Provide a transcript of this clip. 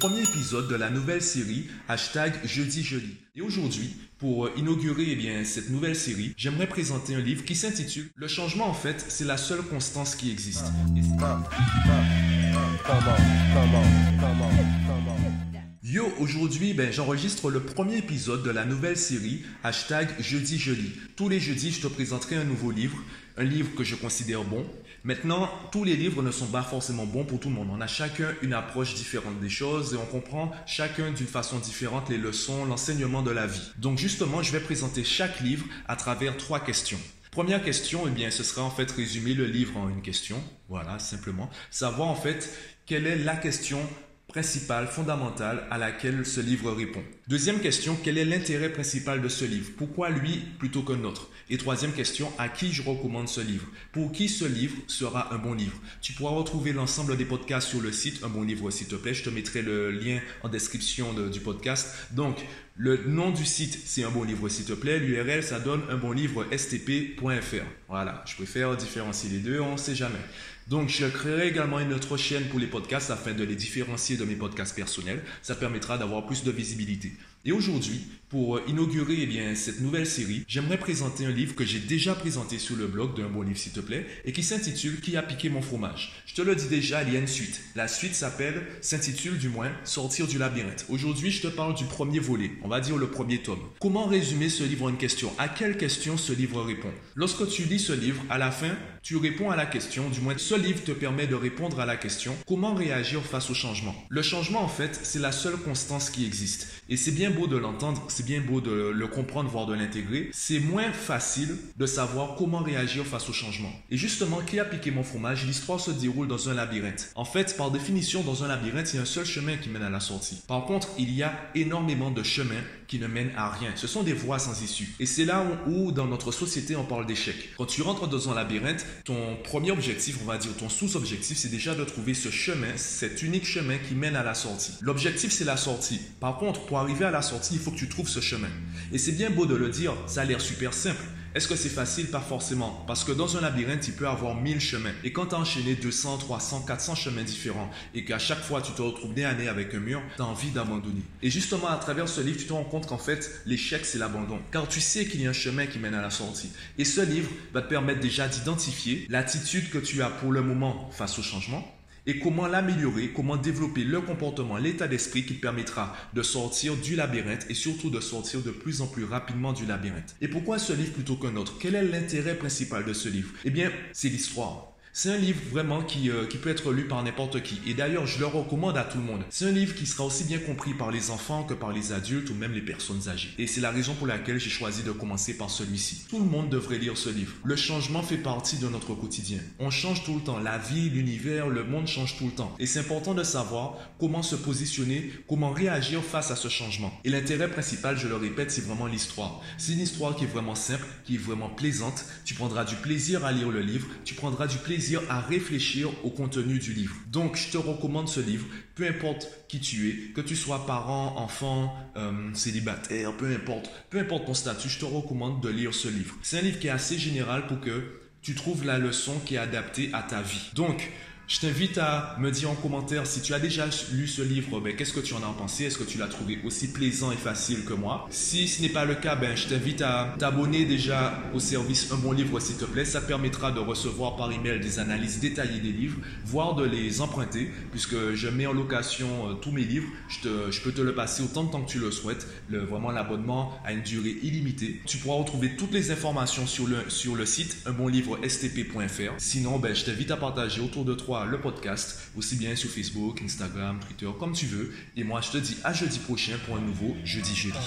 Premier épisode de la nouvelle série hashtag Jeudi Joli. Et aujourd'hui, pour inaugurer eh bien, cette nouvelle série, j'aimerais présenter un livre qui s'intitule Le changement en fait, c'est la seule constance qui existe. Yo, aujourd'hui, ben, j'enregistre le premier épisode de la nouvelle série hashtag Jeudi Joli. Tous les jeudis, je te présenterai un nouveau livre, un livre que je considère bon. Maintenant, tous les livres ne sont pas forcément bons pour tout le monde. On a chacun une approche différente des choses et on comprend chacun d'une façon différente les leçons, l'enseignement de la vie. Donc justement, je vais présenter chaque livre à travers trois questions. Première question, eh bien, ce sera en fait résumer le livre en une question. Voilà, simplement. Savoir en fait quelle est la question principale, fondamentale à laquelle ce livre répond. Deuxième question, quel est l'intérêt principal de ce livre? Pourquoi lui plutôt qu'un autre? Et troisième question, à qui je recommande ce livre? Pour qui ce livre sera un bon livre? Tu pourras retrouver l'ensemble des podcasts sur le site Un bon livre s'il te plaît. Je te mettrai le lien en description du podcast. Donc, le nom du site, c'est un bon livre s'il te plaît. L'URL, ça donne un bon livre stp.fr. Voilà, je préfère différencier les deux, on ne sait jamais. Donc, je créerai également une autre chaîne pour les podcasts afin de les différencier de mes podcasts personnels. Ça permettra d'avoir plus de visibilité. Et aujourd'hui, pour inaugurer eh bien, cette nouvelle série, j'aimerais présenter un livre que j'ai déjà présenté sur le blog d'un bon livre s'il te plaît et qui s'intitule Qui a piqué mon fromage? Je te le dis déjà, il y a une suite. La suite s'appelle, s'intitule du moins, Sortir du labyrinthe. Aujourd'hui, je te parle du premier volet, va dire le premier tome. Comment résumer ce livre en une question? À quelle question ce livre répond? Lorsque tu lis ce livre, à la fin, tu réponds à la question, du moins ce livre te permet de répondre à la question comment réagir face au changement? Le changement en fait, c'est la seule constance qui existe. Et c'est bien beau de l'entendre, c'est bien beau de le comprendre, voire de l'intégrer. C'est moins facile de savoir comment réagir face au changement. Et justement, qui a piqué mon fromage? L'histoire se déroule dans un labyrinthe. En fait, par définition, dans un labyrinthe, il y a un seul chemin qui mène à la sortie. Par contre, il y a énormément de chemins qui ne mènent à rien. Ce sont des voies sans issue. Et c'est là où, dans notre société, on parle d'échec. Quand tu rentres dans un labyrinthe, ton premier objectif, on va dire ton sous-objectif, c'est déjà de trouver ce chemin, cet unique chemin qui mène à la sortie. L'objectif, c'est la sortie. Par contre, pour arriver à la sortie, il faut que tu trouves ce chemin. Et c'est bien beau de le dire, ça a l'air super simple. Est-ce que c'est facile? Pas forcément. Parce que dans un labyrinthe, il peut avoir 1000 chemins. Et quand tu as enchaîné 200, 300, 400 chemins différents et qu'à chaque fois tu te retrouves nez à nez avec un mur, tu as envie d'abandonner. Et justement, à travers ce livre, tu te rends compte qu'en fait, l'échec, c'est l'abandon. Car tu sais qu'il y a un chemin qui mène à la sortie. Et ce livre va te permettre déjà d'identifier l'attitude que tu as pour le moment face au changement et comment l'améliorer, comment développer le comportement, l'état d'esprit qui permettra de sortir du labyrinthe et surtout de sortir de plus en plus rapidement du labyrinthe. Et pourquoi ce livre plutôt qu'un autre? Quel est l'intérêt principal de ce livre? Eh bien, c'est l'histoire. C'est un livre vraiment qui, euh, qui peut être lu par n'importe qui. Et d'ailleurs, je le recommande à tout le monde. C'est un livre qui sera aussi bien compris par les enfants que par les adultes ou même les personnes âgées. Et c'est la raison pour laquelle j'ai choisi de commencer par celui-ci. Tout le monde devrait lire ce livre. Le changement fait partie de notre quotidien. On change tout le temps. La vie, l'univers, le monde change tout le temps. Et c'est important de savoir comment se positionner, comment réagir face à ce changement. Et l'intérêt principal, je le répète, c'est vraiment l'histoire. C'est une histoire qui est vraiment simple, qui est vraiment plaisante. Tu prendras du plaisir à lire le livre. Tu prendras du plaisir à réfléchir au contenu du livre. Donc, je te recommande ce livre, peu importe qui tu es, que tu sois parent, enfant, euh, célibataire, peu importe, peu importe ton statut, je te recommande de lire ce livre. C'est un livre qui est assez général pour que tu trouves la leçon qui est adaptée à ta vie. Donc, je t'invite à me dire en commentaire si tu as déjà lu ce livre, qu'est-ce que tu en as pensé? Est-ce que tu l'as trouvé aussi plaisant et facile que moi? Si ce n'est pas le cas, ben, je t'invite à t'abonner déjà au service Un bon livre s'il te plaît. Ça permettra de recevoir par email des analyses détaillées des livres, voire de les emprunter, puisque je mets en location euh, tous mes livres. Je, peux te le passer autant de temps que tu le souhaites. Vraiment l'abonnement a une durée illimitée. Tu pourras retrouver toutes les informations sur le, sur le site unbonlivre.stp.fr. Sinon, ben, je t'invite à partager autour de toi le podcast, aussi bien sur Facebook, Instagram, Twitter, comme tu veux. Et moi, je te dis à jeudi prochain pour un nouveau Jeudi Jeudi.